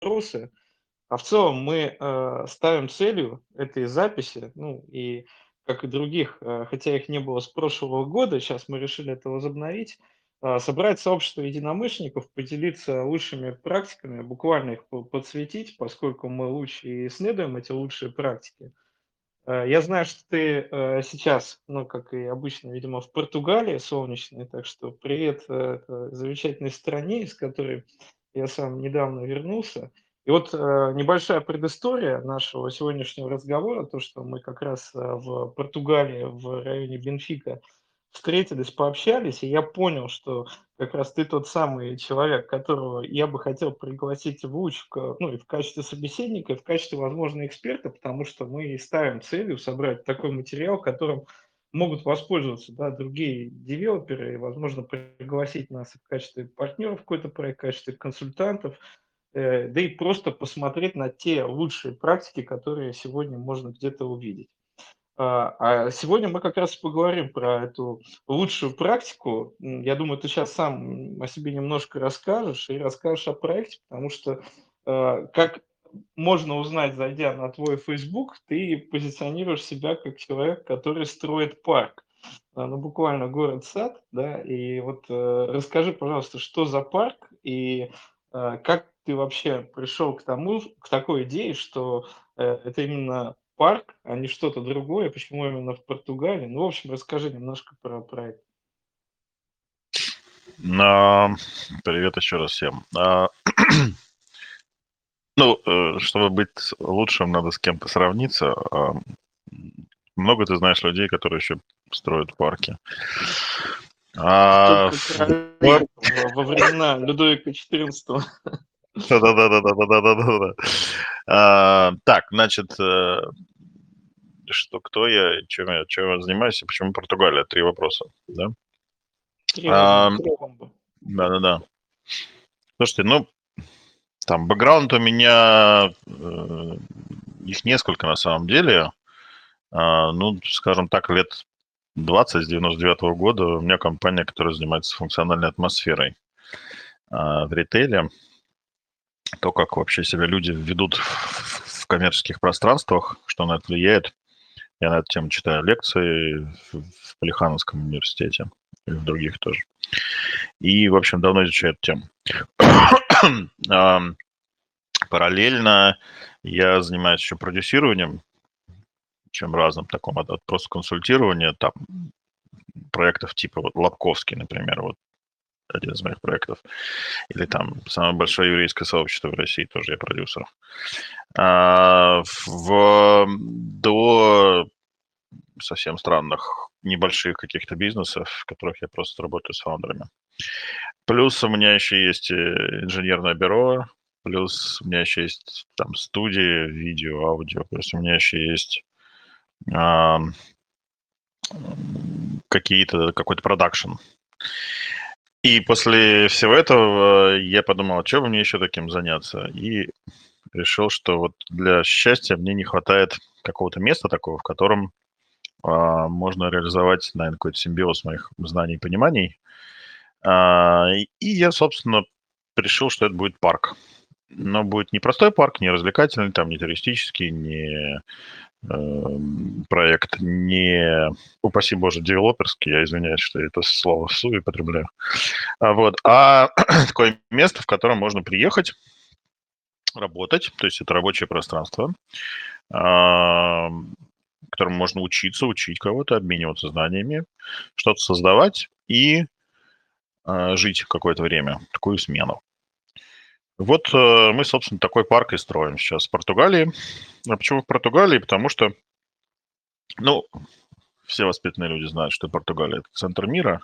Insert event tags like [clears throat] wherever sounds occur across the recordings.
вопросы. А в целом мы э, ставим целью этой записи, ну и как и других, э, хотя их не было с прошлого года, сейчас мы решили это возобновить, э, собрать сообщество единомышленников, поделиться лучшими практиками, буквально их подсветить, поскольку мы лучше и исследуем эти лучшие практики. Э, я знаю, что ты э, сейчас, ну, как и обычно, видимо, в Португалии солнечной, так что привет э, замечательной стране, из которой я сам недавно вернулся. И вот э, небольшая предыстория нашего сегодняшнего разговора, то, что мы как раз э, в Португалии, в районе Бенфика, встретились, пообщались, и я понял, что как раз ты тот самый человек, которого я бы хотел пригласить в ЛУЧ, ну, и в качестве собеседника, и в качестве, возможно, эксперта, потому что мы ставим целью собрать такой материал, которым могут воспользоваться да, другие девелоперы и, возможно, пригласить нас в качестве партнеров в какой-то проект, в качестве консультантов, э, да и просто посмотреть на те лучшие практики, которые сегодня можно где-то увидеть. А, а сегодня мы как раз поговорим про эту лучшую практику. Я думаю, ты сейчас сам о себе немножко расскажешь и расскажешь о проекте, потому что э, как можно узнать, зайдя на твой Facebook, ты позиционируешь себя как человек, который строит парк. А, ну, буквально город-сад, да, и вот э, расскажи, пожалуйста, что за парк и э, как ты вообще пришел к тому, к такой идее, что э, это именно парк, а не что-то другое, почему именно в Португалии? Ну, в общем, расскажи немножко про проект. А, привет еще раз всем. А, Ну, э, чтобы быть лучшим, надо с кем-то сравниться. А, много ты знаешь людей, которые еще строят парки. А, во времена Людовика XIV. Да-да-да-да-да-да-да-да. А, так, значит, э, что, кто я, чем я, чем я занимаюсь и почему Португалия? Три вопроса, да? Да-да-да. Слушайте, ну, там бэкграунд у меня, э, их несколько на самом деле. Э, ну, скажем так, лет 20 с 99 -го года у меня компания, которая занимается функциональной атмосферой э, в ритейле. То, как вообще себя люди ведут в коммерческих пространствах, что на это влияет. Я на эту тему читаю лекции в Полихановском университете и в других тоже. И, в общем, давно изучаю эту тему. [clears throat] Параллельно я занимаюсь еще продюсированием, чем разным, таком от, от просто консультирования, там, проектов типа вот Лобковский, например, вот один из моих проектов. Или там самое большое еврейское сообщество в России, тоже я продюсер. А, в, до совсем странных небольших каких-то бизнесов, в которых я просто работаю с фаундерами. Плюс у меня еще есть э, инженерное бюро, плюс у меня еще есть там студия, видео, аудио, плюс у меня еще есть э, какие-то, какой-то продакшн. И после всего этого я подумал, а что бы мне еще таким заняться? И решил, что вот для счастья мне не хватает какого-то места такого, в котором э, можно реализовать, наверное, какой-то симбиоз моих знаний и пониманий. Э, и я, собственно, решил, что это будет парк. Но будет не простой парк, не развлекательный, там не туристический, не э, проект, не, упаси боже, девелоперский, я извиняюсь, что это слово в суе потребляю, а, вот, а [clears throat] такое место, в котором можно приехать, работать, то есть это рабочее пространство, а, в котором можно учиться, учить кого-то, обмениваться знаниями, что-то создавать и а, жить какое-то время, такую смену. Вот э, мы, собственно, такой парк и строим сейчас в Португалии. А почему в Португалии? Потому что, ну, все воспитанные люди знают, что Португалия – это центр мира.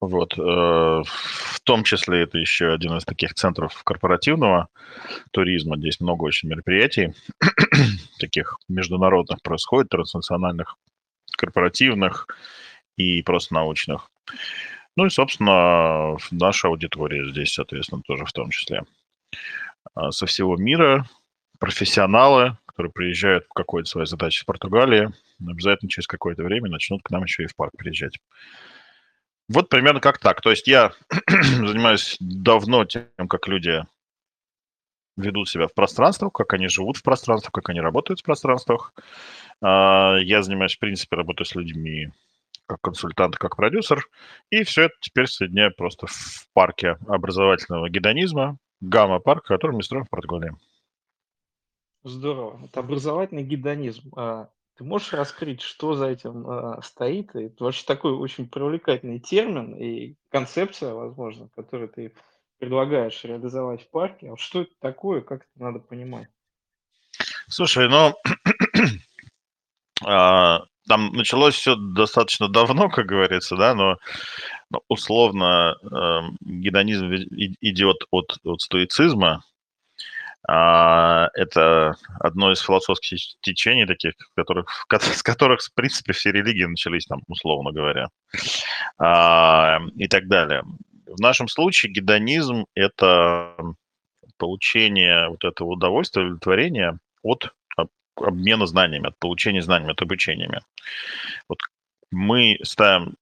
Вот. Э, в том числе это еще один из таких центров корпоративного туризма. Здесь много очень мероприятий [clears throat] таких международных происходит, транснациональных, корпоративных и просто научных. Ну и, собственно, наша аудитория здесь, соответственно, тоже в том числе. А, со всего мира, профессионалы, которые приезжают в какой-то своей задаче в Португалии, обязательно через какое-то время начнут к нам еще и в парк приезжать. Вот примерно как так. То есть я [clears throat] занимаюсь давно тем, как люди ведут себя в пространствах, как они живут в пространствах, как они работают в пространствах. А, я занимаюсь, в принципе, работой с людьми как консультант, как продюсер. И все это теперь соединяю просто в парке образовательного гедонизма, гамма-парк, который мы строим в Португалии. Здорово. Это образовательный гедонизм. А ты можешь раскрыть, что за этим а, стоит? Это вообще такой очень привлекательный термин и концепция, возможно, которую ты предлагаешь реализовать в парке. А что это такое, как это надо понимать? Слушай, ну, [clears throat] а, там началось все достаточно давно, как говорится, да, но, но условно э, гедонизм идет от, от стоицизма. А, это одно из философских течений таких, которых, с которых, в принципе, все религии начались, там, условно говоря, а, и так далее. В нашем случае гедонизм – это получение вот этого удовольствия, удовлетворения от обмена знаниями, от получения знаниями, от обучениями. Вот мы ставим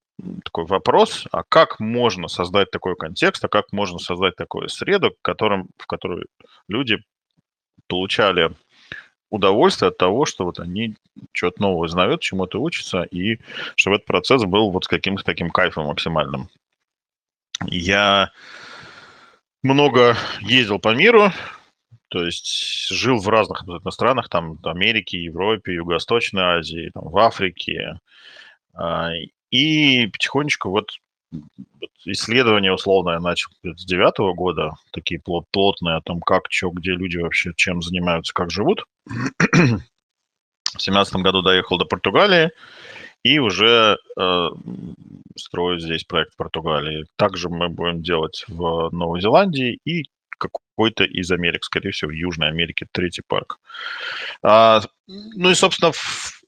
такой вопрос, а как можно создать такой контекст, а как можно создать такую среду, в, в которой люди получали удовольствие от того, что вот они что-то новое знают, чему-то учатся, и чтобы этот процесс был вот с каким-то таким кайфом максимальным. Я много ездил по миру, то есть жил в разных абсолютно странах, там, Америке, Европе, Юго-Восточной Азии, там, в Африке. А, и потихонечку вот исследования, условно, я начал с девятого года, такие плот плотные о том, как, что, где люди вообще чем занимаются, как живут. [clears throat] В семнадцатом году доехал до Португалии и уже э, строю здесь проект в Португалии. Также мы будем делать в Новой Зеландии и какой-то из Америк, скорее всего, в Южной Америке, третий парк. А, ну и, собственно, в...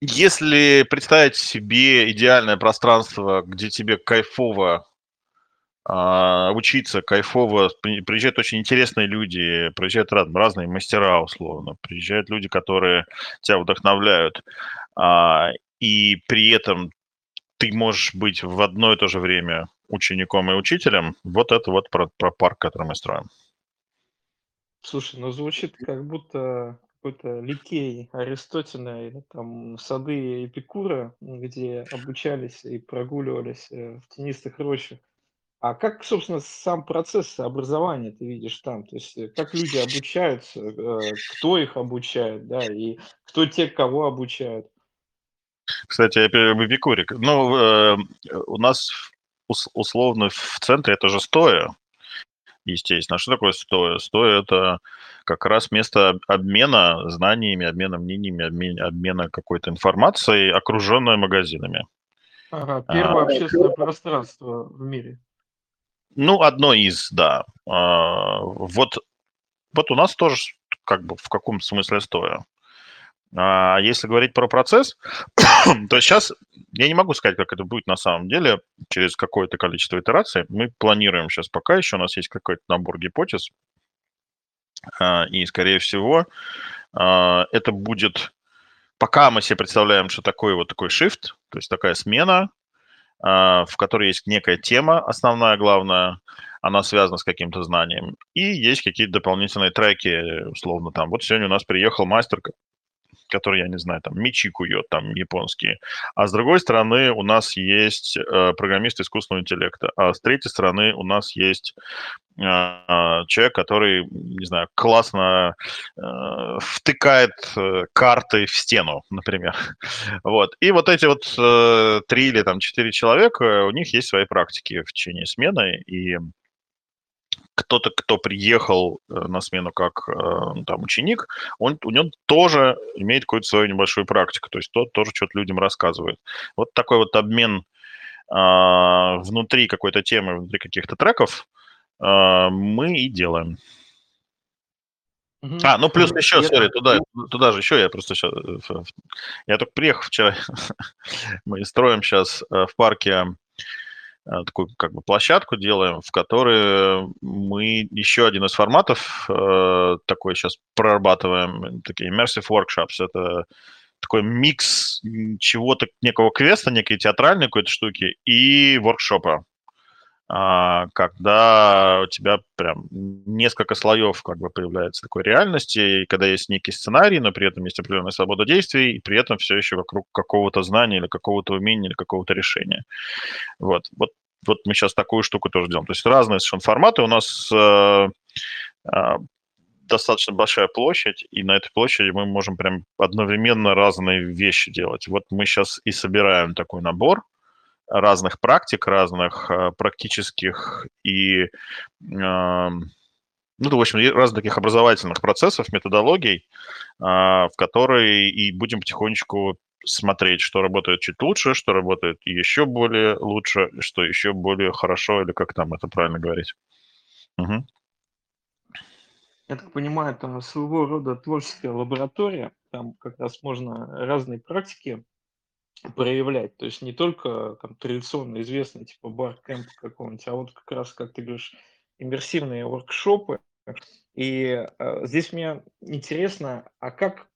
если представить себе идеальное пространство, где тебе кайфово а, учиться, кайфово, приезжают очень интересные люди, приезжают разные мастера, условно, приезжают люди, которые тебя вдохновляют, а, и при этом ты можешь быть в одно и то же время учеником и учителем. Вот это вот про, про парк, который мы строим. Слушай, ну звучит как будто какой-то Ликей Аристотеля или там сады Эпикура, где обучались и прогуливались э, в тенистых рощах. А как, собственно, сам процесс образования ты видишь там? То есть э, как люди обучаются, э, кто их обучает, да, и кто те, кого обучают? Кстати, об Эпикуре. Ну, у нас условно в центре это же стоя, естественно. А что такое стоя? Стоя – это как раз место обмена знаниями, обмена мнениями, обмен, обмена какой-то информацией, окруженное магазинами. Ага, первое а, общественное пространство в мире. Ну, одно из, да. А, вот, вот у нас тоже как бы в каком смысле стоя. А если говорить про процесс, [coughs] то сейчас я не могу сказать, как это будет на самом деле через какое-то количество итераций. Мы планируем сейчас пока еще, у нас есть какой-то набор гипотез, а, и, скорее всего, а, это будет... Пока мы себе представляем, что такое вот такой shift, то есть такая смена, а, в которой есть некая тема основная, главная, она связана с каким-то знанием, и есть какие-то дополнительные треки, условно, там, вот сегодня у нас приехал мастер, который, я не знаю, там, мечи кует, там, японские. А с другой стороны, у нас есть э, программист искусственного интеллекта. А с третьей стороны, у нас есть э, человек, который, не знаю, классно э, втыкает э, карты в стену, например. [laughs] Вот. И вот эти вот э, три или там четыре человека, у них есть свои практики в течение смены, и кто-то, кто приехал э, на смену как э, там ученик, он, у него тоже имеет какую-то свою небольшую практику, то есть тот тоже что-то людям рассказывает. Вот такой вот обмен а, внутри какой-то темы, внутри каких-то треков а, мы и делаем. Uh-huh. А, ну плюс еще, сори, туда, туда же еще я просто сейчас, э, я только приехал вчера, [laughs] мы строим сейчас в парке такую как бы площадку делаем, в которой мы еще один из форматов э, такой сейчас прорабатываем, такие immersive workshops. Это такой микс чего-то, некого квеста, некой театральной какой-то штуки и воркшопа. А, когда у тебя прям несколько слоев как бы появляется такой реальности, и когда есть некий сценарий, но при этом есть определенная свобода действий, и при этом все еще вокруг какого-то знания или какого-то умения или какого-то решения. Вот, вот, вот мы сейчас такую штуку тоже делаем. То есть разные совершенно форматы. У нас э, э, достаточно большая площадь, и на этой площади мы можем прям одновременно разные вещи делать. Вот мы сейчас и собираем такой набор, разных практик, разных э, практических и, э, ну, в общем, разных таких образовательных процессов, методологий, э, в которые и будем потихонечку смотреть, что работает чуть лучше, что работает еще более лучше, что еще более хорошо, или как там это правильно говорить. Угу. Я так понимаю, это своего рода творческая лаборатория, там как раз можно разные практики проявлять. То есть не только там традиционно известный типа бар-кэмп какого-нибудь, а вот как раз, как ты говоришь, иммерсивные воркшопы. И э, здесь мне интересно, а как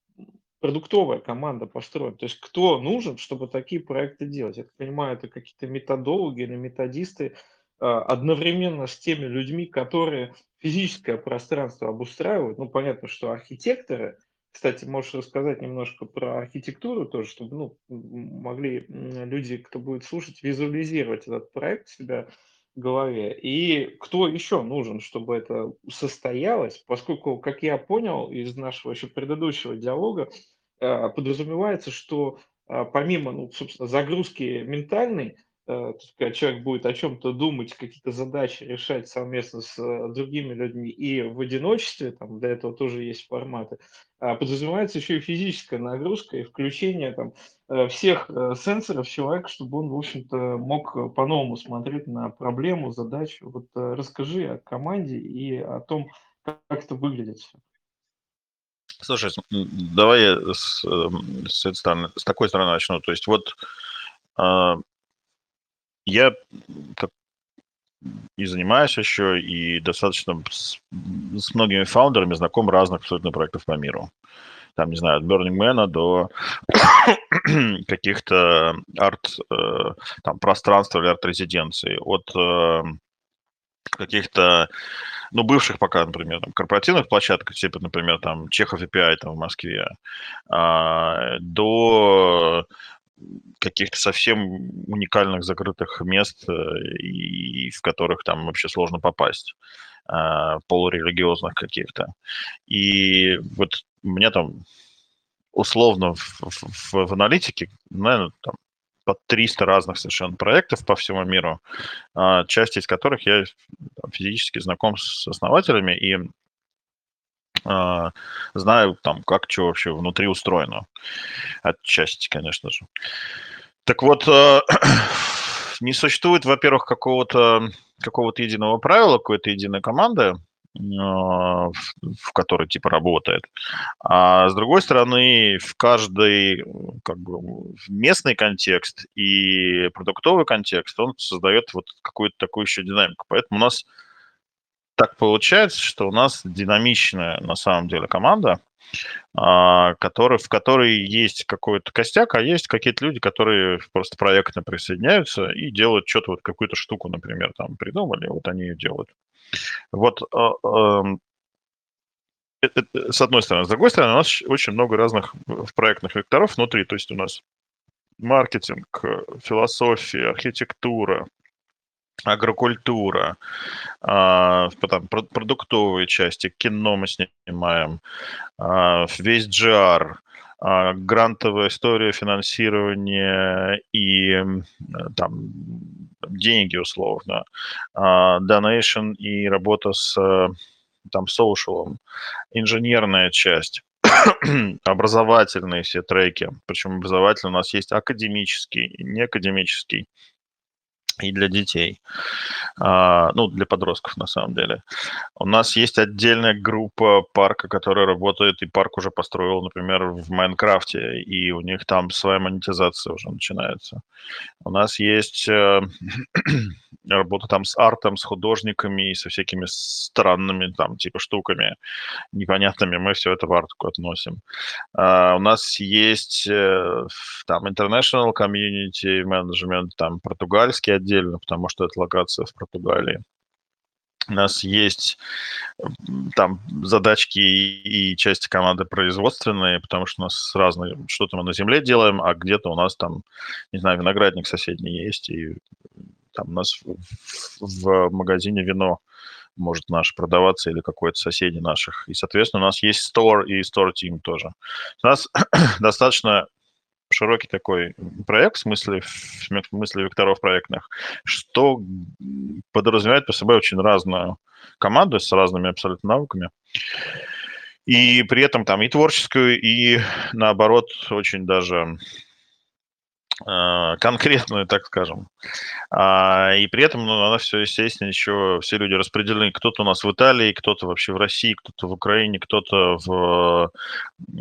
продуктовая команда построена? То есть кто нужен, чтобы такие проекты делать? Я понимаю, это какие-то методологи или методисты э, одновременно с теми людьми, которые физическое пространство обустраивают. Ну, понятно, что архитекторы – кстати, можешь рассказать немножко про архитектуру тоже, чтобы ну, могли люди, кто будет слушать, визуализировать этот проект у себя в голове. И кто еще нужен, чтобы это состоялось, поскольку, как я понял из нашего еще предыдущего диалога, э, подразумевается, что э, помимо, ну, собственно, загрузки ментальной, Э, когда человек будет о чем-то думать, какие-то задачи решать совместно с э, другими людьми и в одиночестве, там для этого тоже есть форматы, а подразумевается еще и физическая нагрузка и включение там, э, всех сенсоров человека, чтобы он, в общем-то, мог по-новому смотреть на проблему, задачу. Вот расскажи о команде и о том, как это выглядит все. Слушай, давай я с, эм, с, этой стороны, с такой стороны начну. То есть вот а, я и занимаюсь еще, и достаточно с, с многими фаундерами знаком разных абсолютно проектов по миру. Там, не знаю, от Burning Man до [coughs] каких-то арт, э, там, пространств или арт-резиденций, от э, каких-то, ну, бывших пока, например, там, корпоративных площадок, типа, например, там, Чехов API там, в Москве, э, до каких-то совсем уникальных закрытых мест, э, и в которых там вообще сложно попасть, а, полурелигиозных каких-то. И вот меня там условно в, в, в аналитике, наверное, там под 300 разных совершенно проектов по всему миру, а, часть из которых я физически знаком с основателями, и а, знаю, там, как что вообще внутри устроено. Отчасти, конечно же. Так вот, э, [clears throat] не существует, во-первых, какого-то какого-то единого правила, какой-то единой команды, а, в которой типа работает. А с другой стороны, в каждый как бы местный контекст и продуктовый контекст он создает вот какую-то такую еще динамику. Поэтому у нас так получается, что у нас динамичная на самом деле команда, а, который, в которой есть какой-то костяк, а есть какие-то люди, которые просто проектно присоединяются и делают что-то, вот какую-то штуку, например, там придумали, вот они ее делают. Вот а, с одной стороны. С другой стороны, у нас очень много разных проектных векторов внутри. То есть у нас маркетинг, философия, архитектура, агрокультура, а, там, продуктовые части, кино мы снимаем, а, весь GR, а, грантовая история, финансирование и там деньги условно, donation и работа с там соушалом, инженерная часть, [coughs] образовательные все треки, причем образовательный у нас есть академический неакадемический и для детей, а, ну, для подростков на самом деле. У нас есть отдельная группа парка, которая работает, и парк уже построил, например, в Майнкрафте, и у них там своя монетизация уже начинается. У нас есть э, [clears throat] работа там с артом, с художниками и со всякими странными там типа штуками непонятными. Мы все это в артку относим. Uh, у нас есть uh, там international community management, там португальский отдельно, потому что это локация в Португалии. У нас есть там задачки и части команды производственные, потому что у нас разные, что-то мы на земле делаем, а где-то у нас там, не знаю, виноградник соседний есть, и там у нас в магазине вино может наш продаваться или какой-то соседи наших. И, соответственно, у нас есть store и store team тоже. У нас [clears throat] достаточно широкий такой проект в смысле, в смысле векторов проектных, что подразумевает по собой очень разную команду с разными абсолютно навыками. И при этом там и творческую, и наоборот очень даже конкретную, так скажем. А, и при этом, ну, она все, естественно, еще все люди распределены. Кто-то у нас в Италии, кто-то вообще в России, кто-то в Украине, кто-то в,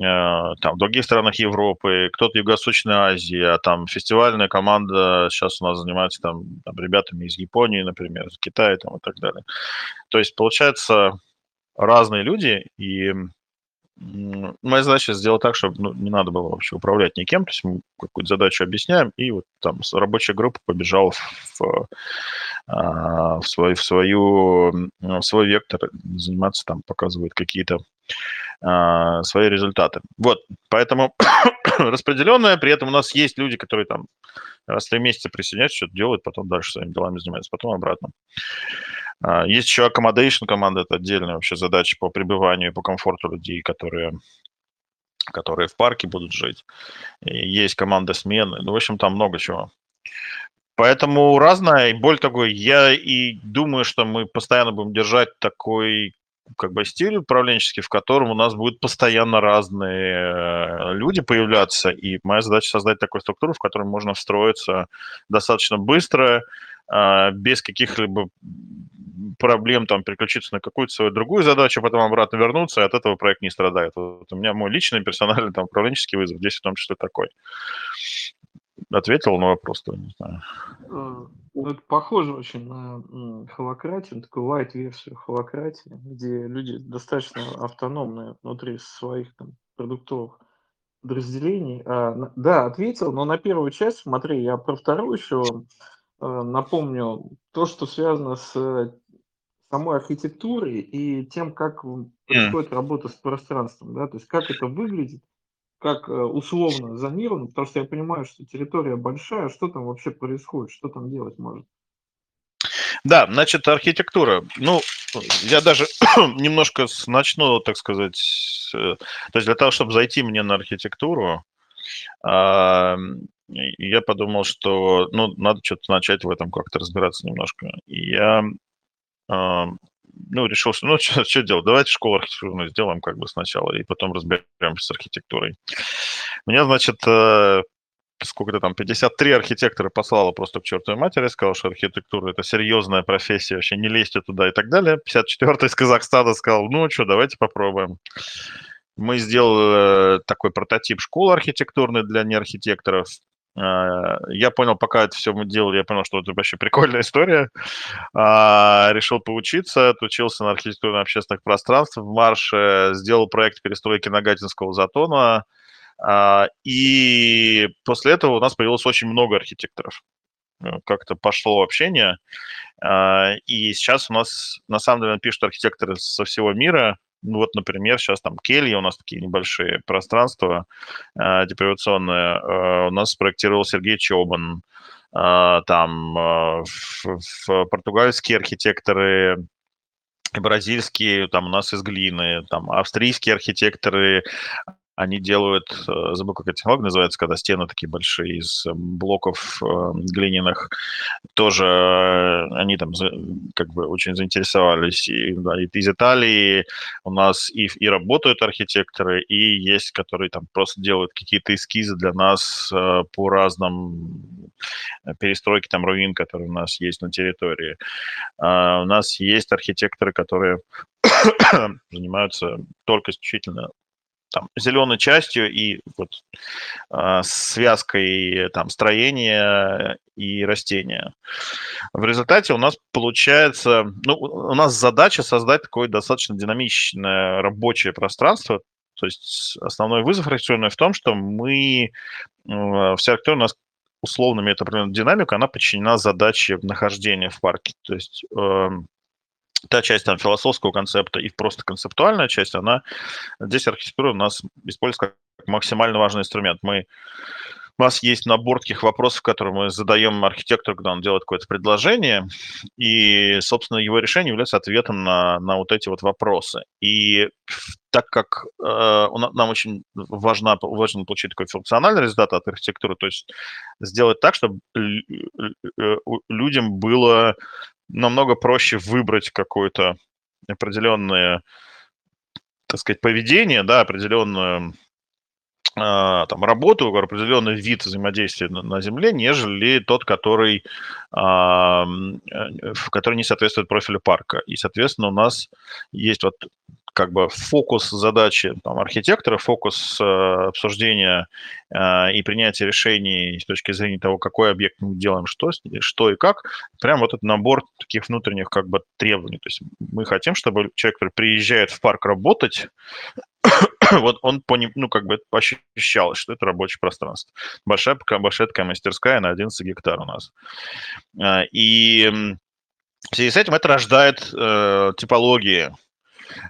а, там, в других странах Европы, кто-то в Юго-Восточной Азии, а там фестивальная команда сейчас у нас занимается там, там ребятами из Японии, например, из Китая там, и так далее. То есть, получается, разные люди, и Моя задача сделать так, чтобы ну, не надо было вообще управлять никем, то есть мы какую-то задачу объясняем, и вот там рабочая группа побежала в, в, а, в, свой, в, свою, в свой вектор заниматься, там показывают какие-то а, свои результаты. Вот, поэтому [coughs] распределенная, при этом у нас есть люди, которые там раз в три месяца присоединяются, что-то делают, потом дальше своими делами занимаются, потом обратно. Есть еще accommodation команда, это отдельная вообще задача по пребыванию и по комфорту людей, которые которые в парке будут жить. Есть команда смены. Ну, в общем, там много чего. Поэтому разное. И более того, я и думаю, что мы постоянно будем держать такой как бы стиль управленческий, в котором у нас будут постоянно разные э, люди появляться, и моя задача создать такую структуру, в которой можно встроиться достаточно быстро, а, без каких-либо проблем там переключиться на какую-то свою другую задачу, потом обратно вернуться, и от этого проект не страдает. Вот у меня мой личный персональный там управленческий вызов здесь в том числе такой. Ответил на вопрос, то не знаю. А, ну, это похоже очень на холократию, такую light-версию холократии, где люди достаточно автономные внутри своих там, продуктовых подразделений. А, да, ответил, но на первую часть, смотри, я про вторую еще а, напомню. То, что связано с самой архитектурой и тем, как происходит работа с пространством, да, то есть как это выглядит, как э, условно зонировано, потому что я понимаю, что территория большая, что там вообще происходит, что там делать можно. Да, значит, архитектура. Ну, я даже [clears throat] немножко начну, так сказать, э, то есть для того, чтобы зайти мне на архитектуру, я подумал, что, ну, надо что-то начать в этом как-то разбираться немножко. И я ну, решил, что ну, [laughs] что, что делать, давайте школу архитектурную сделаем как бы сначала, и потом разберемся с архитектурой. Мне, значит, э, сколько-то там, 53 архитектора послала просто к чертовой матери, сказал, что архитектура – это серьезная профессия, вообще не лезьте туда и так далее. 54-й из Казахстана сказал, ну что, давайте попробуем. Мы сделали такой прототип школы архитектурной для неархитекторов. А, я понял, пока это все мы делали, я понял, что это вообще прикольная история. А, решил поучиться, отучился на архитектурно-общественных пространствах в Марше, сделал проект перестройки Нагатинского затона. А, и после этого у нас появилось очень много архитекторов. Э, как-то пошло общение. И сейчас у нас, на самом деле, пишут архитекторы со всего мира, ну вот, например, сейчас там кельи, у нас такие небольшие пространства э, депривационные. Э, у нас спроектировал Сергей Чобан. Э, там э, в, в португальские архитекторы бразильские, там у нас из глины, там австрийские архитекторы они делают, э, забыл, как эта технология называется, когда стены такие большие из э, блоков э, глиняных, тоже они там как бы очень заинтересовались. И, да, и из Италии у нас и, и работают архитекторы, и есть, которые там просто делают какие-то эскизы для нас по разным перестройке там руин, которые у нас есть на территории. А у нас есть архитекторы, которые [coughs] занимаются только исключительно там, зеленой частью и вот э, связкой там строения и растения. В результате у нас получается, ну, у нас задача создать такое достаточно динамичное рабочее пространство. То есть основной вызов архитектурный в том, что мы, э, вся архитектура у нас условно имеет определенную динамику, она подчинена задаче нахождения в парке. То есть э, та часть там, философского концепта и просто концептуальная часть, она здесь архитектура у нас используется как максимально важный инструмент. Мы у нас есть набор таких вопросов, которые мы задаем архитектору, когда он делает какое-то предложение, и, собственно, его решение является ответом на, на вот эти вот вопросы. И так как э, нам очень важно, важно получить такой функциональный результат от архитектуры, то есть сделать так, чтобы э, людям было намного проще выбрать какое-то определенное, так сказать, поведение, да, определенную там, работу, определенный вид взаимодействия на, на Земле, нежели тот, который, а, э, который не соответствует профилю парка. И, соответственно, у нас есть вот как бы фокус задачи там, архитектора, фокус э, обсуждения э, и принятия решений с точки зрения того, какой объект мы делаем, что, что и как, прям вот этот набор таких внутренних как бы требований. То есть мы хотим, чтобы человек, который приезжает в парк работать, [coughs] вот он поним, ну, как бы ощущалось, что это рабочее пространство. Большая, большая такая мастерская на 11 гектар у нас. Э, и в связи с этим это рождает э, типологии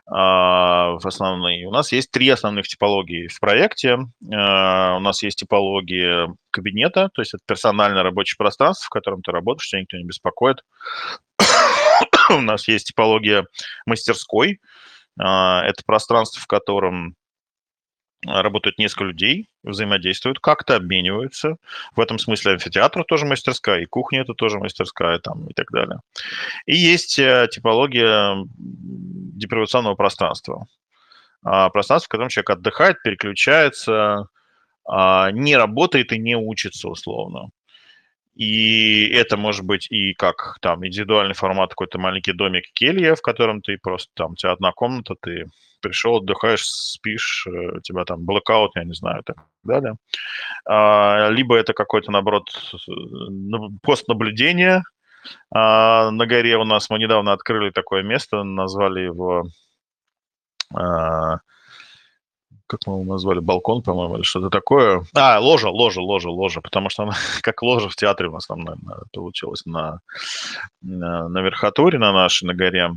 в основные. У нас есть три основных типологии в проекте. А, у нас есть типология кабинета, то есть это персональное рабочее пространство, в котором ты работаешь, тебя никто не беспокоит. [coughs] У нас есть типология мастерской. А, это пространство, в котором работают несколько людей, взаимодействуют, как-то обмениваются. В этом смысле амфитеатр тоже мастерская, и кухня это тоже мастерская, там, и так далее. И есть э, типология депривационного пространства. А, пространство, в котором человек отдыхает, переключается, а, не работает и не учится условно. И это может быть и как там индивидуальный формат, какой-то маленький домик келья, в котором ты просто там, у тебя одна комната, ты пришел, отдыхаешь, спишь, э, у тебя там блокаут, я не знаю, так далее. А, либо это какой-то, наоборот, пост наблюдения. А, на горе у нас мы недавно открыли такое место, назвали его а, как мы его назвали, балкон, по-моему, или что-то такое. А, ложа, ложа, ложа, ложа, потому что она [laughs] как ложа в театре у нас там наверное, получилось на, на, на верхотуре на нашей, на горе.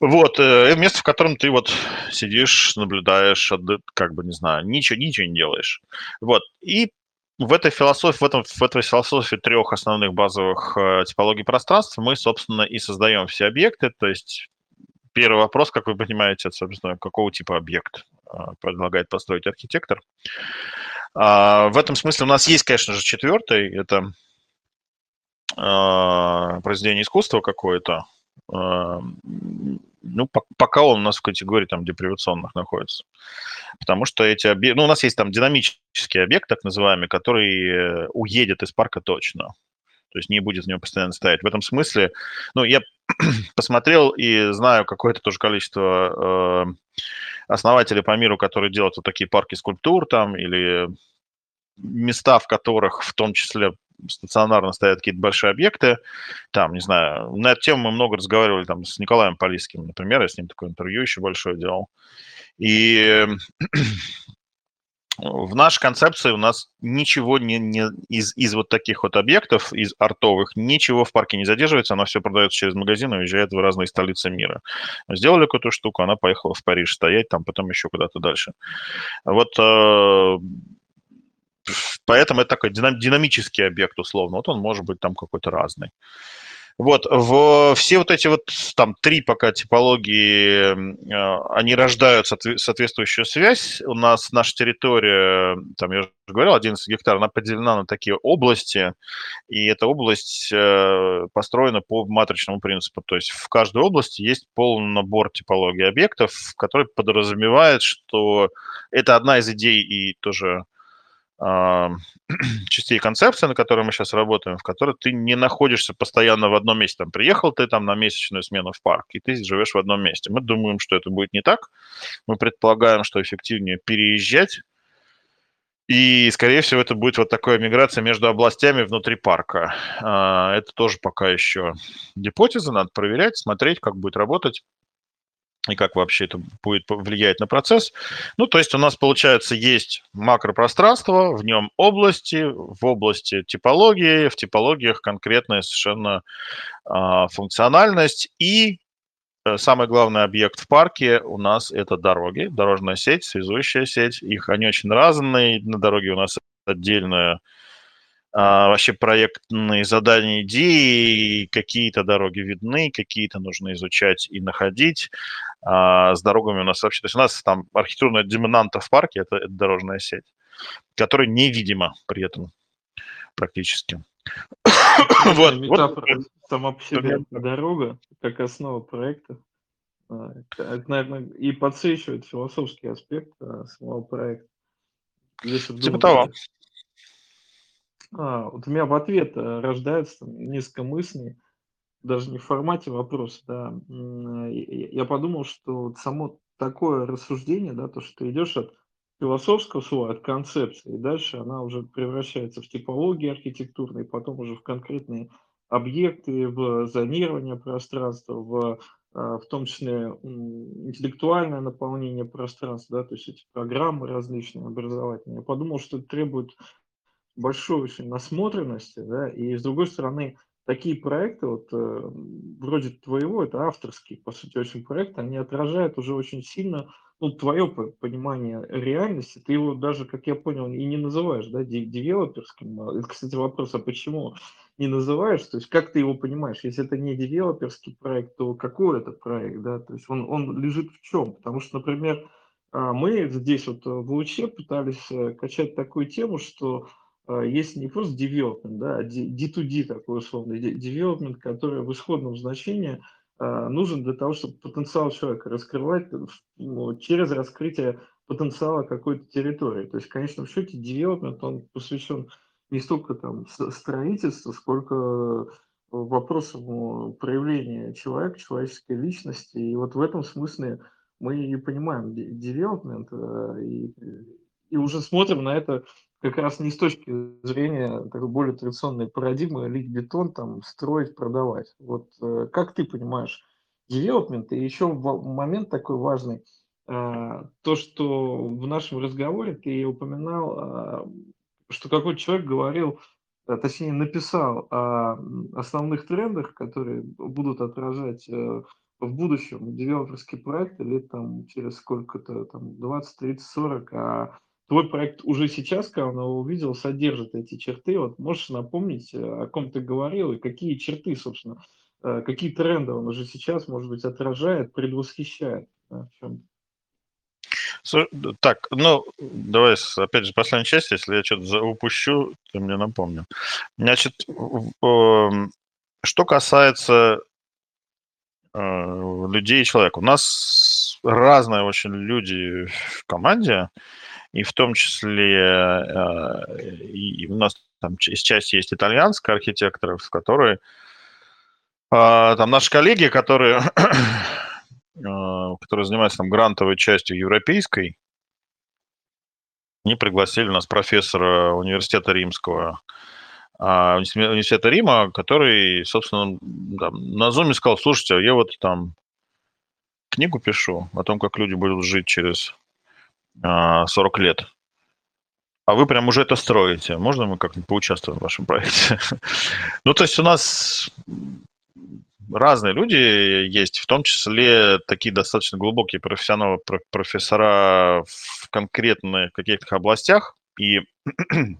Вот, э, место, в котором ты вот сидишь, наблюдаешь, как бы, не знаю, ничего, ничего не делаешь. Вот, и в этой философии, в, этом, в этой философии трех основных базовых э, типологий пространства мы, собственно, и создаем все объекты. То есть первый вопрос, как вы понимаете, это, собственно, какого типа объект э, предлагает построить архитектор. А, в этом смысле у нас есть, конечно же, четвертый, это э, произведение искусства какое-то, ну, пока он у нас в категории там депривационных находится. Потому что эти объекты... Ну, у нас есть там динамический объект, так называемый, который э, уедет из парка точно. То есть не будет в нем постоянно стоять. В этом смысле, ну, я [clears throat] посмотрел и знаю какое-то тоже количество э, основателей по миру, которые делают вот такие парки скульптур там или места, в которых в том числе стационарно стоят какие-то большие объекты. Там, не знаю, на эту тему мы много разговаривали там с Николаем Полиским, например, я с ним такое интервью еще большое делал. И в нашей концепции у нас ничего не, не из, из вот таких вот объектов, из артовых, ничего в парке не задерживается, она все продается через магазин и уезжает в разные столицы мира. Сделали какую-то штуку, она поехала в Париж стоять, там потом еще куда-то дальше. Вот э, Поэтому это такой динамический объект, условно. Вот он может быть там какой-то разный. Вот, в, все вот эти вот там три пока типологии, э, они рождают соответствующую связь. У нас наша территория, там я уже говорил, 11 гектар, она поделена на такие области, и эта область э, построена по матричному принципу. То есть в каждой области есть полный набор типологий объектов, который подразумевает, что это одна из идей и тоже [clears throat] частей концепции, на которой мы сейчас работаем, в которой ты не находишься постоянно в одном месте. Там приехал ты там на месячную смену в парк, и ты живешь в одном месте. Мы думаем, что это будет не так. Мы предполагаем, что эффективнее переезжать, и, скорее всего, это будет вот такая миграция между областями внутри парка. А, это тоже пока еще гипотеза, надо проверять, смотреть, как будет работать. И как вообще это будет влиять на процесс. Ну, то есть у нас, получается, есть макропространство, в нем области, в области типологии, в типологиях конкретная совершенно э, функциональность и э, самый главный объект в парке у нас это дороги, дорожная сеть, связующая сеть. Их они очень разные. На дороге у нас отдельная а, вообще проектные задания, идеи, какие-то дороги видны, какие-то нужно изучать и находить. А с дорогами у нас вообще... То есть у нас там архитектурная доминанта в парке это, это дорожная сеть, которая невидима при этом практически. вот, метафора вот. сама по себе дорога, как основа проекта. А, это, наверное, и подсвечивает философский аспект а, самого проекта. Типа того. А, вот у меня в ответ э, рождается несколько мыслей, даже не в формате вопроса, да. Я подумал, что само такое рассуждение, да, то, что ты идешь от философского слова, от концепции, и дальше она уже превращается в типологии архитектурные, потом уже в конкретные объекты, в зонирование пространства, в, а, в том числе интеллектуальное наполнение пространства, да, то есть эти программы различные образовательные. Я подумал, что это требует большой очень насмотренности, да, и с другой стороны, такие проекты, вот э, вроде твоего, это авторский, по сути, очень проект, они отражают уже очень сильно ну, твое понимание реальности, ты его даже, как я понял, и не называешь, да, девелоперским. Это, кстати, вопрос, а почему не называешь, то есть как ты его понимаешь, если это не девелоперский проект, то какой это проект, да, то есть он, он лежит в чем? Потому что, например, а, мы здесь вот в УЧ пытались э, качать такую тему, что а, есть не просто development, да, а D2D такой условный development, который в исходном значении а, нужен для того, чтобы потенциал человека раскрывать ну, через раскрытие потенциала какой-то территории. То есть в конечном счете development, он посвящен не столько там строительству, сколько вопросам проявления человека, человеческой личности. И вот в этом смысле мы и понимаем development э, и, и уже смотрим на это как раз не с точки зрения такой более традиционной парадигмы лить бетон, там, строить, продавать. Вот э, как ты понимаешь девелопмент? И еще момент такой важный, э, то, что в нашем разговоре ты упоминал, э, что какой-то человек говорил, точнее написал о основных трендах, которые будут отражать в будущем девелоперский проект лет там через сколько-то, там 20, 30, 40, а твой проект уже сейчас, когда он его увидел, содержит эти черты. Вот можешь напомнить, э, о ком ты говорил и какие черты, собственно, э, какие тренды он уже сейчас, может быть, отражает, предвосхищает да, в чем Так, ну, давай, опять же, последняя часть, если я что-то упущу, ты мне напомню. Значит, эм, что касается э, людей и человека. У нас разные очень люди в команде, и в том числе э, и у нас там из части есть итальянские архитекторы, в которые а, там наши коллеги, которые, а, [clears throat] которые занимаются там грантовой частью европейской, они пригласили нас профессора университета римского, а, университета Рима, который, собственно, там, на Зуме сказал, слушайте, я вот там книгу пишу о том, как люди будут жить через 40 лет. А вы прям уже это строите. Можно мы как-нибудь поучаствуем в вашем проекте? [laughs] ну, то есть у нас разные люди есть, в том числе такие достаточно глубокие профессионалы, профессора в конкретных каких-то областях. И [clears throat]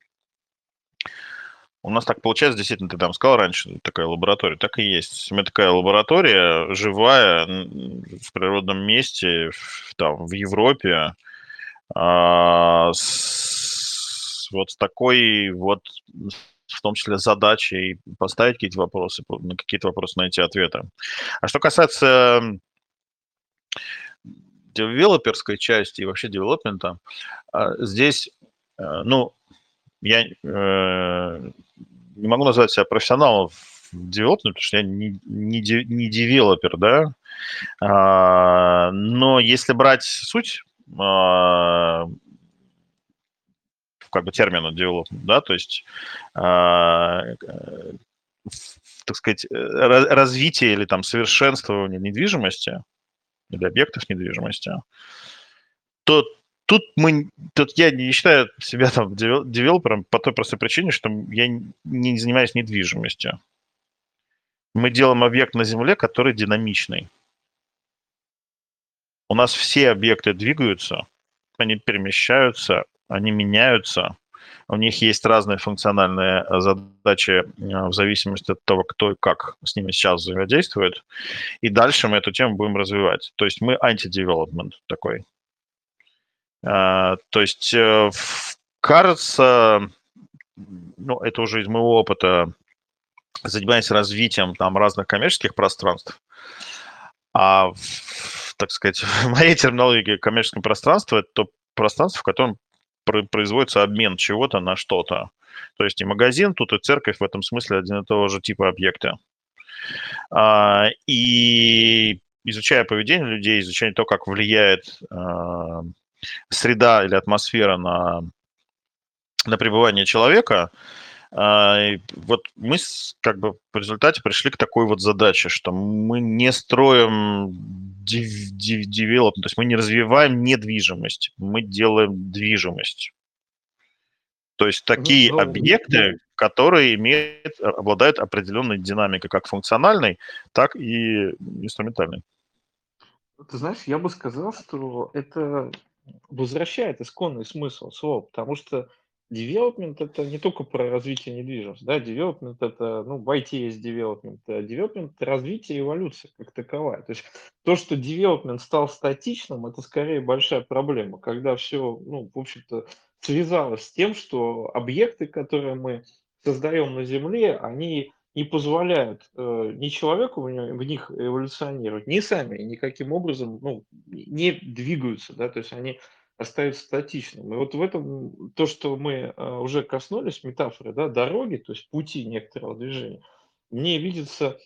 у нас так получается, действительно, ты там сказал раньше, такая лаборатория, так и есть. У меня такая лаборатория живая в природном месте, в, там, в Европе, а, с, вот такой вот, в том числе, задачей поставить какие-то вопросы, на какие-то вопросы найти ответы. А что касается девелоперской части и вообще девелопмента, а, здесь, э, ну, я э, не могу назвать себя профессионалом в девелопменте, потому что я не, не, не девелопер, да, а, но если брать суть а, как бы термина development, да, то есть, а, э, так сказать, развитие или там совершенствование недвижимости, или объектов недвижимости, то тут мы, тут я не считаю себя там девелопером по той простой причине, что я не занимаюсь недвижимостью. Мы делаем объект на Земле, который динамичный. У нас все объекты двигаются, они перемещаются, они меняются, у них есть разные функциональные э, задачи э, в зависимости от того, кто и как с ними сейчас взаимодействует. И дальше мы эту тему будем развивать. То есть мы анти-девелопмент такой. А, то есть э, кажется, ну, это уже из моего опыта, занимаясь развитием там разных коммерческих пространств, а, так сказать, в [laughs] моей терминологии коммерческое пространство – это то пространство, в котором производится обмен чего-то на что-то. То есть и магазин, тут и церковь в этом смысле один и того же типа объекта. А, и изучая поведение людей, изучая то, как влияет а, среда или атмосфера на, на пребывание человека, вот мы как бы в результате пришли к такой вот задаче, что мы не строим девелопмент, то есть мы не развиваем недвижимость, мы делаем движимость. То есть такие ну, объекты, которые имеют, обладают определенной динамикой, как функциональной, так и инструментальной. Ты знаешь, я бы сказал, что это возвращает исконный смысл слова, потому что Девелопмент это не только про развитие недвижимости, да, девелопмент это, ну, в IT есть девелопмент, а девелопмент это развитие эволюция как таковая. То есть то, что девелопмент стал статичным, это скорее большая проблема, когда все, ну, в общем-то, связалось с тем, что объекты, которые мы создаем на Земле, они не позволяют э, ни человеку в, в них эволюционировать, ни сами никаким образом ну, не двигаются, да, то есть они остается статичным. И вот в этом то, что мы а, уже коснулись метафоры, да, дороги, то есть пути некоторого движения, мне видится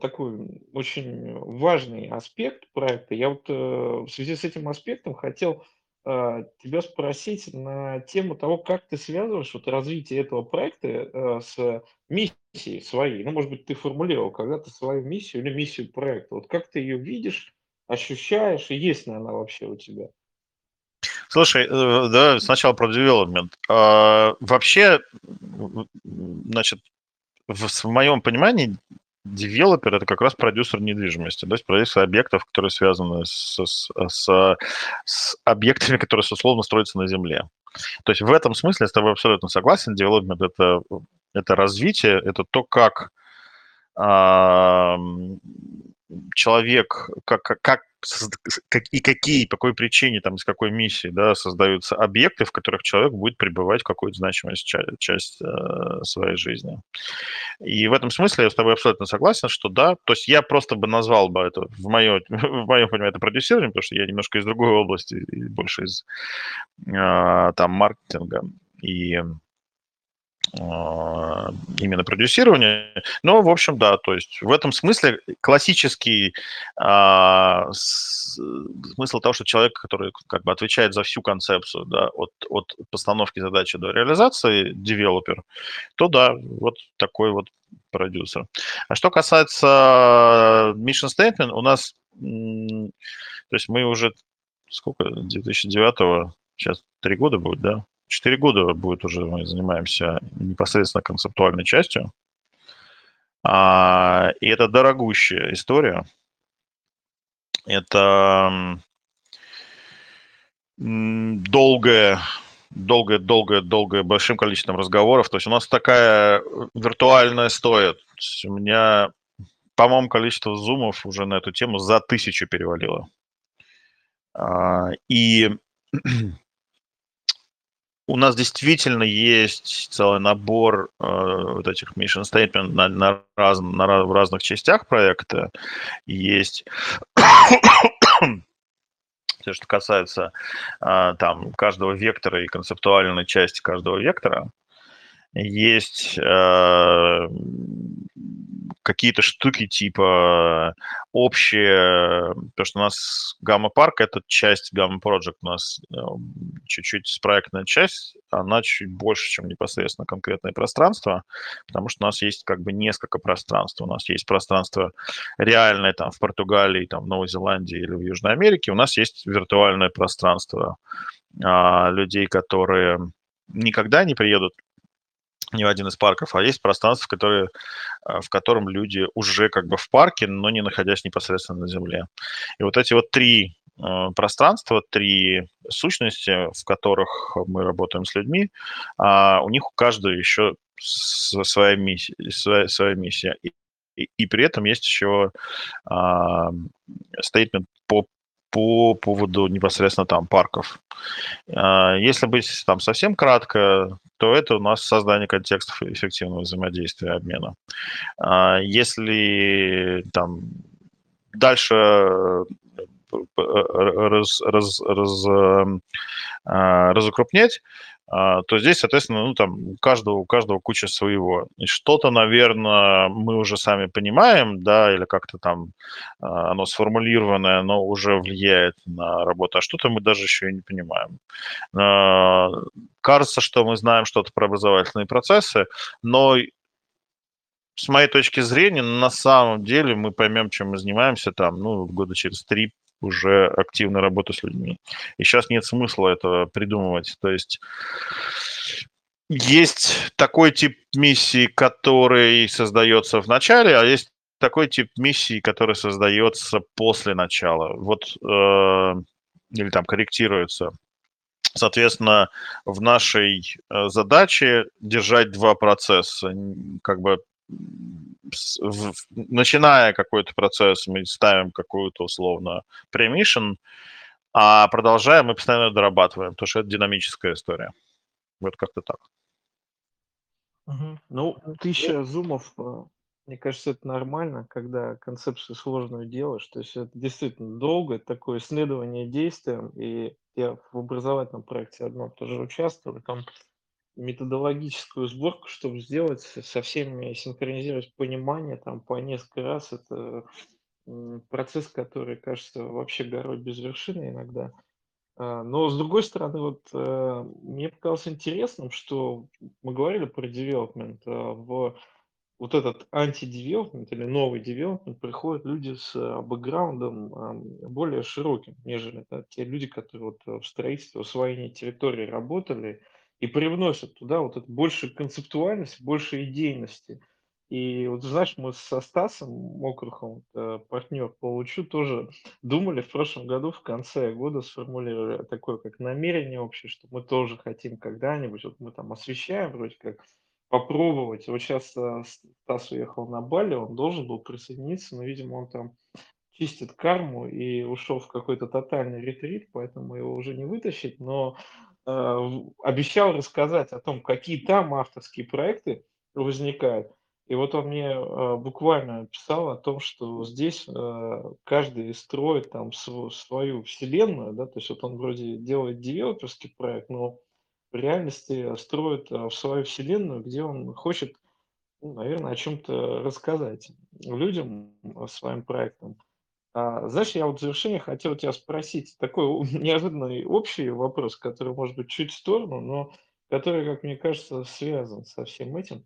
такой очень важный аспект проекта. Я вот э, в связи с этим аспектом хотел а, тебя спросить на тему того, как ты связываешь вот развитие этого проекта э, с миссией своей. Ну, может быть, ты формулировал когда-то свою миссию или миссию проекта. Вот как ты ее видишь, ощущаешь, и есть ли она вообще у тебя? Слушай, э, да, сначала про development. А, вообще, значит, в, в моем понимании, девелопер это как раз продюсер недвижимости, то есть продюсер объектов, которые связаны с, с, с, с объектами, которые, условно, строятся на Земле. То есть в этом смысле я с тобой абсолютно согласен. Девелопмент это, это развитие, это то, как а, человек, как, как и какие, по какой причине, там, с какой миссией, да, создаются объекты, в которых человек будет пребывать какую-то значимую часть, часть э, своей жизни. И в этом смысле я с тобой абсолютно согласен, что да, то есть я просто бы назвал бы это, в, мое, [laughs] в моем понимании, это продюсирование, потому что я немножко из другой области, больше из э, там маркетинга. И именно продюсирование. Но, в общем, да, то есть в этом смысле классический а, смысл того, что человек, который как бы отвечает за всю концепцию, да, от, от постановки задачи до реализации, девелопер, то да, вот такой вот продюсер. А что касается mission statement, у нас, то есть мы уже сколько, 2009 сейчас три года будет, да? Четыре года будет уже мы занимаемся непосредственно концептуальной частью. А, и это дорогущая история. Это долгая, долгое, долгое, долгое, большим количеством разговоров. То есть у нас такая виртуальная стоит. У меня, по-моему, количество зумов уже на эту тему за тысячу перевалило. А, и [clears throat] у нас действительно есть целый набор э, вот этих mission statement на, на, раз, на, в разных частях проекта. Есть [coughs] все, что касается э, там каждого вектора и концептуальной части каждого вектора. Есть э, какие-то штуки типа общие, то, что у нас Гамма Парк — это часть Гамма Project, у нас э, чуть-чуть проектная часть, она чуть больше, чем непосредственно конкретное пространство, потому что у нас есть как бы несколько пространств. У нас есть пространство реальное там в Португалии, там в Новой Зеландии или в Южной Америке, у нас есть виртуальное пространство а, людей, которые никогда не приедут ни в один из парков, а есть пространство, которые, а, в котором люди уже как бы в парке, но не находясь непосредственно на Земле. И вот эти вот три а, пространства, три сущности, в которых мы работаем с людьми, а, у них у каждого еще своя миссия. Своя, своя миссия. И, и, при этом есть еще стейтмент по по поводу непосредственно там парков. Если быть там совсем кратко, то это у нас создание контекстов эффективного взаимодействия обмена. А, если там дальше э, раз, раз, раз, эм, а, разукрупнять, а, то здесь, соответственно, ну, там, у каждого, у каждого куча своего. И что-то, наверное, мы уже сами понимаем, да, или как-то там а, оно сформулированное, но уже влияет на работу, а что-то мы даже еще и не понимаем. А, кажется, что мы знаем что-то про образовательные процессы, но с моей точки зрения, на самом деле мы поймем, чем мы занимаемся там, ну, года через три уже активной работы с людьми. И сейчас нет смысла этого придумывать. То есть есть такой тип миссии, который создается в начале, а есть такой тип миссии, который создается после начала. Вот э, или там корректируется. Соответственно, в нашей э, задаче держать два процесса, как бы начиная какой-то процесс, мы ставим какую-то условно премишн, а продолжая, мы постоянно дорабатываем, потому что это динамическая история. Вот как-то так. Угу. Ну, тысяча зумов, э, мне кажется, это нормально, когда концепцию сложную делаешь. То есть это действительно долго, это такое исследование действием. И я в образовательном проекте одном тоже участвовал, и там методологическую сборку, чтобы сделать, со всеми синхронизировать понимание там по несколько раз. Это процесс, который кажется вообще горой без вершины иногда. А, но с другой стороны, вот э, мне показалось интересным, что мы говорили про development, а в вот этот анти-девелопмент или новый девелопмент приходят люди с э, бэкграундом более широким, нежели да, те люди, которые вот в строительстве, освоении территории работали, и привносят туда вот это больше концептуальности, больше идейности. И вот знаешь, мы со Стасом Мокрухом, э, партнер по лучу, тоже думали в прошлом году, в конце года сформулировали такое как намерение общее, что мы тоже хотим когда-нибудь, вот мы там освещаем вроде как, попробовать. Вот сейчас э, Стас уехал на Бали, он должен был присоединиться, но, видимо, он там чистит карму и ушел в какой-то тотальный ретрит, поэтому его уже не вытащить, но обещал рассказать о том, какие там авторские проекты возникают. И вот он мне э, буквально писал о том, что здесь э, каждый строит там свою вселенную, да, то есть вот он вроде делает девелоперский проект, но в реальности строит свою вселенную, где он хочет, ну, наверное, о чем-то рассказать людям своим проектом. А, знаешь, я вот в завершение хотел тебя спросить такой [laughs] неожиданный общий вопрос, который может быть чуть в сторону, но который, как мне кажется, связан со всем этим.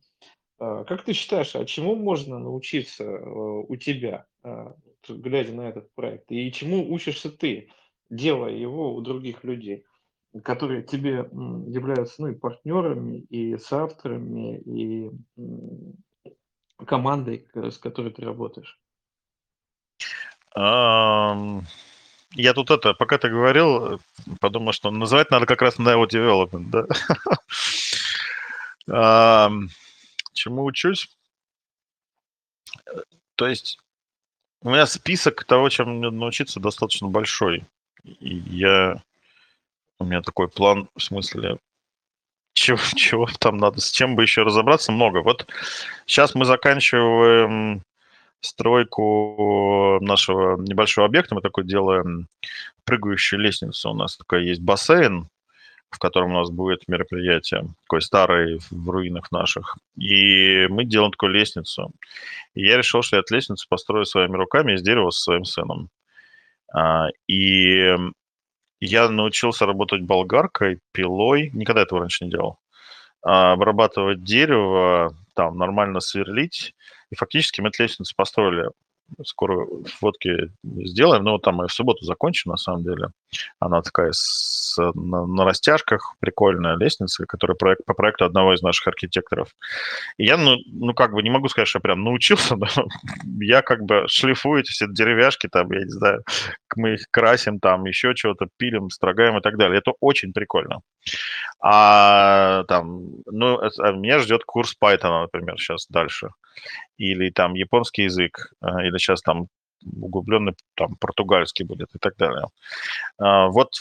А, как ты считаешь, а чему можно научиться э, у тебя, а, глядя на этот проект? И чему учишься ты, делая его у других людей, которые тебе являются ну, и партнерами, и соавторами, и командой, с которой ты работаешь? Я тут это, пока ты говорил, подумал, что называть надо как раз Neo Development, да? [laughs] Чему учусь? То есть у меня список того, чем мне научиться, достаточно большой. И я... У меня такой план, в смысле, чего, [laughs] чего там надо, с чем бы еще разобраться, много. Вот сейчас мы заканчиваем стройку нашего небольшого объекта. Мы такой делаем прыгающую лестницу. У нас такой есть бассейн, в котором у нас будет мероприятие, такой старый в руинах наших. И мы делаем такую лестницу. И я решил, что я эту лестницу построю своими руками из дерева со своим сыном. А, и я научился работать болгаркой, пилой, никогда этого раньше не делал. А, обрабатывать дерево, там нормально сверлить. И фактически мы эту лестницу построили скоро фотки сделаем. Но там мы в субботу закончим, на самом деле. Она такая с, на, на растяжках, прикольная лестница, которая проект, по проекту одного из наших архитекторов. И я, ну, ну, как бы не могу сказать, что я прям научился, [laughs] но я как бы шлифую эти все деревяшки, там, я не знаю, мы их красим, там, еще чего-то пилим, строгаем и так далее. Это очень прикольно. А там, ну, это, меня ждет курс Python, например, сейчас дальше или там японский язык, а, или сейчас там углубленный там португальский будет и так далее. А, вот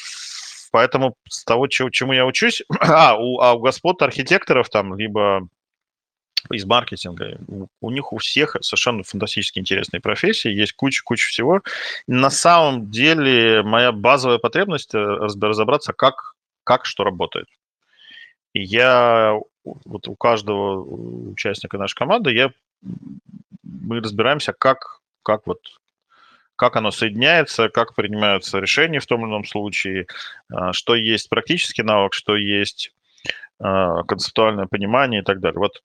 поэтому с того, чему я учусь, [clears throat] а у, а у господ архитекторов там либо из маркетинга. У них у всех совершенно фантастически интересные профессии, есть куча-куча всего. На самом деле моя базовая потребность э, разобраться, как, как что работает. И я вот у каждого участника нашей команды я мы разбираемся, как, как вот как оно соединяется, как принимаются решения в том или ином случае, а, что есть практический навык, что есть а, концептуальное понимание и так далее. Вот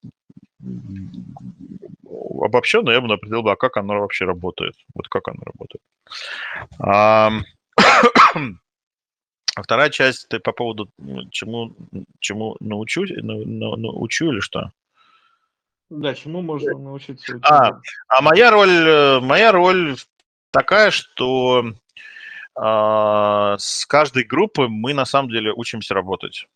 обобщенно я бы определил, а как оно вообще работает. Вот как оно работает. [coughs] Вторая часть, ты по поводу чему, чему научусь, научу или что? Да, чему можно научиться А, а моя роль, э, моя роль такая, что а, с каждой группы мы на самом деле учимся работать.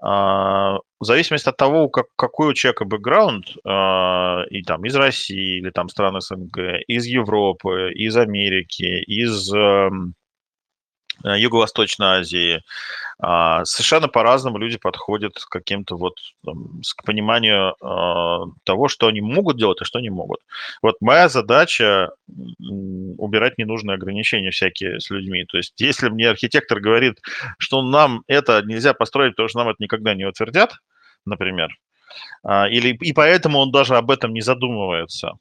А, в зависимости от того, как, какой у человека бэкграунд, а, и там из России, или там стран СНГ, из Европы, из Америки, из эм, Э, Юго-Восточной Азии. А, совершенно по-разному люди подходят к каким-то вот там, к пониманию а, того, что они могут делать и что не могут. Вот моя задача убирать ненужные ограничения всякие с людьми. То есть если мне архитектор говорит, что нам это нельзя построить, потому что нам это никогда не утвердят, например, а, или и поэтому он даже об этом не задумывается, а,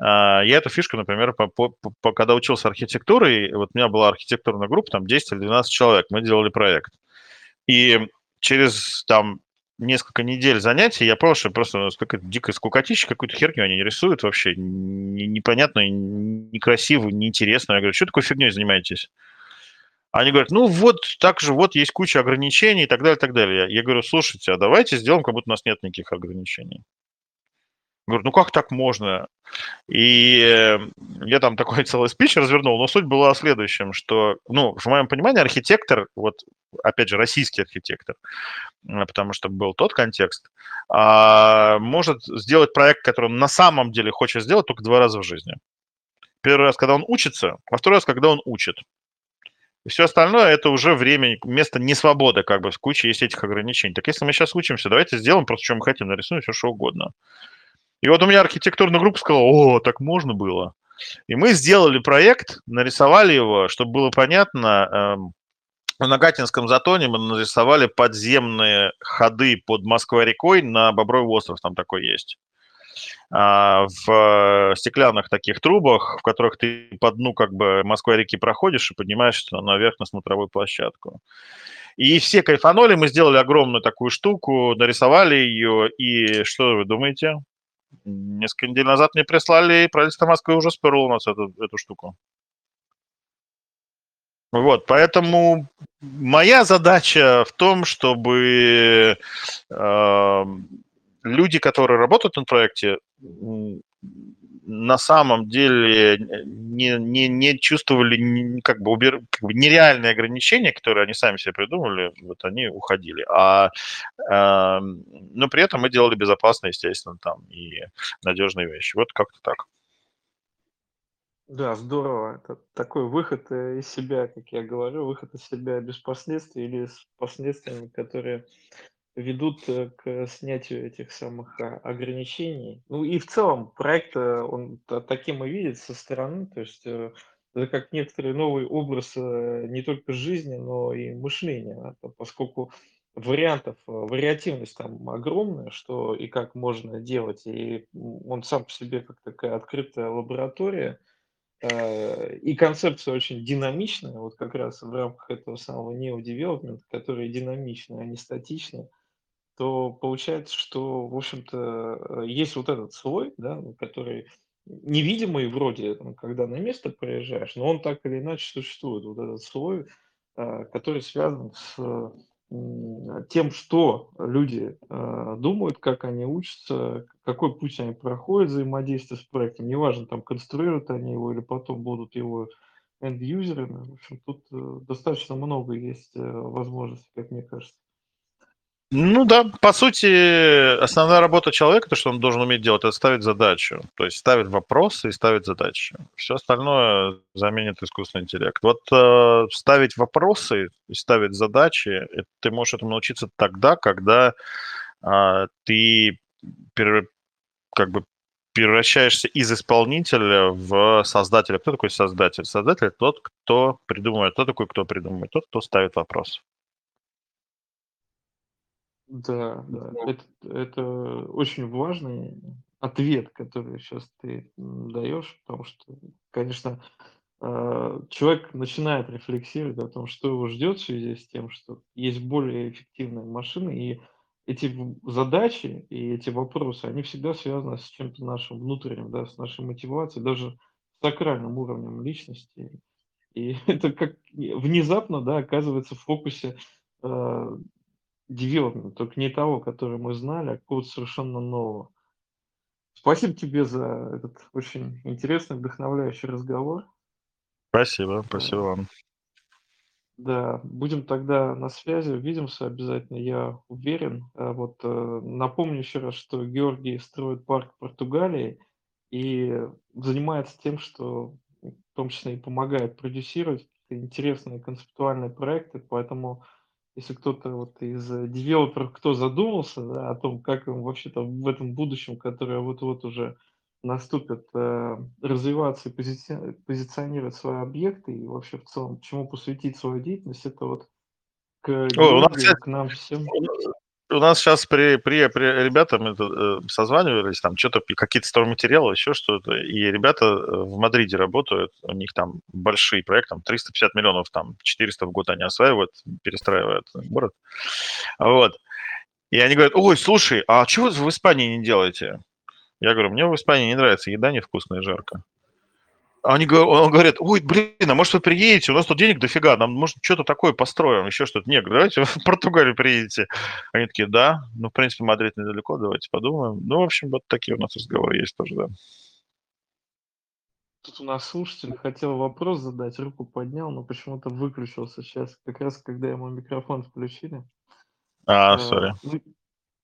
я эту фишку, например, по, по, по, когда учился архитектурой, вот у меня была архитектурная группа, там 10 или 12 человек, мы делали проект. И через там несколько недель занятий я понял, что просто какая-то дикая скукотища, какую-то херню они рисуют вообще, непонятную, некрасивую, неинтересную. Я говорю, что такой фигней занимаетесь? Они говорят, ну вот, так же, вот есть куча ограничений и так далее, и так далее. Я говорю, слушайте, а давайте сделаем, как будто у нас нет никаких ограничений. Говорю, ну как так можно? И э, я там такой [laughs] целый спич развернул, но суть была в следующем, что, ну, в моем понимании, архитектор, вот, опять же, российский архитектор, потому что был тот контекст, а, может сделать проект, который он на самом деле хочет сделать только два раза в жизни. Первый раз, когда он учится, а второй раз, когда он учит. И все остальное это уже время, место несвободы, как бы, в куче есть этих ограничений. Так если мы сейчас учимся, давайте сделаем просто, что мы хотим, нарисуем все, что угодно. И вот у меня архитектурная группа сказала, о, так можно было. И мы сделали проект, нарисовали его, чтобы было понятно, эм, в Нагатинском затоне мы нарисовали подземные ходы под Москвой-рекой на Бобровый остров, там такой есть. А, в стеклянных таких трубах, в которых ты по дну как бы Москвы-реки проходишь и поднимаешься наверх на смотровую площадку. И все кайфанули, мы сделали огромную такую штуку, нарисовали ее, и что вы думаете? Несколько недель назад мне прислали, и правительство Москвы уже сперло у нас эту, эту штуку. Вот, поэтому моя задача в том, чтобы э, люди, которые работают на проекте, на самом деле не, не, не чувствовали как бы, убер, как бы нереальные ограничения, которые они сами себе придумали, вот они уходили. А, э, но при этом мы делали безопасно, естественно, там и надежные вещи. Вот как-то так. Да, здорово. Это такой выход э, из себя, как я говорю, выход из себя без последствий или с последствиями, которые ведут э, к снятию этих самых а, ограничений. Ну и в целом проект, э, он таким и видит со стороны, то есть э, это как некоторый новый образ не только жизни, но и мышления, поскольку вариантов, вариативность там огромная, что и как можно делать, и он сам по себе как такая открытая лаборатория, и концепция очень динамичная, вот как раз в рамках этого самого neo-development, который динамичный, а не статичный, то получается, что, в общем-то, э, есть вот этот слой, да, который невидимый вроде, когда на место приезжаешь, но он так или иначе существует. Вот этот слой, э, который связан с тем, что люди э, думают, как они учатся, какой путь они проходят взаимодействие с проектом. Неважно, там, конструируют они его или потом будут его энд-юзерами. В общем, тут достаточно много есть возможностей, как мне кажется. Ну да, по сути, основная работа человека, то, что он должен уметь делать, это ставить задачу. То есть ставить вопросы и ставить задачи. Все остальное заменит искусственный интеллект. Вот э, ставить вопросы и ставить задачи, это, ты можешь этому научиться тогда, когда э, ты пере, как бы превращаешься из исполнителя в создателя. Кто такой создатель? Создатель тот, кто придумывает. Кто такой, кто придумывает? Тот, кто ставит вопрос. Да, да, это это очень важный ответ, который сейчас ты, даешь, потому что, конечно, а, человек начинает рефлексировать о том, что его ждет в связи с тем, что есть более эффективные машины, и эти задачи и эти вопросы, они всегда связаны с чем-то нашим внутренним, да, с нашей мотивацией, даже с сакральным уровнем личности. И [laughs] это как внезапно, да, оказывается в фокусе, а девелопмент, только не того, который мы знали, а какого-то совершенно нового. Спасибо тебе за этот очень интересный, вдохновляющий разговор. Спасибо, спасибо вам. Да, будем тогда на связи, увидимся обязательно, я уверен. А Вот э, напомню еще раз, что Георгий строит парк в Португалии и занимается тем, что в том числе и помогает продюсировать интересные концептуальные проекты, поэтому Если кто-то вот из, э, девелоперов, кто задумался, да, о том, как им вообще-то в этом будущем, которое вот-вот уже наступит, э, развиваться и позиция позиционировать свои объекты и вообще в целом чему посвятить свою деятельность, это вот к Ой, у нас, к нам всем. У нас сейчас при, при, при ребята мы тут, э, созванивались, там что-то, какие-то стройматериалы, еще что-то, и ребята э, в Мадриде работают, у них там большие проекты, там 350 миллионов, там 400 в год они осваивают, перестраивают город. Вот. И они говорят, ой, слушай, а чего вы в Испании не делаете? Я говорю, мне в Испании не нравится, еда невкусная, жарко. Они, го- он говорит, ой, блин, а может вы приедете, у нас тут денег дофига, нам может что-то такое построим, еще что-то. Не, говорю, давайте в Португалию приедете. Они такие, да, ну, в принципе, Мадрид недалеко, давайте подумаем. Ну, в общем, вот такие у нас разговоры есть тоже, да. Тут у нас слушатель хотел вопрос задать, руку поднял, но почему-то выключился сейчас, как раз когда ему микрофон включили. А, Э, сори.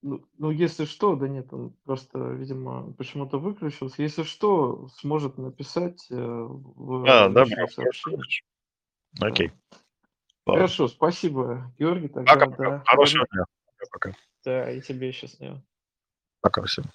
Ну ну если что, да нет, он просто, видимо, почему-то выключился. Если что, сможет написать, э, А, в хорошо. Да. Окей, ладно. Хорошо, спасибо, Георгий, тогда Пока-пока. да. Хорошего дня. Пока-пока. да, и тебе счастливо. Пока всем.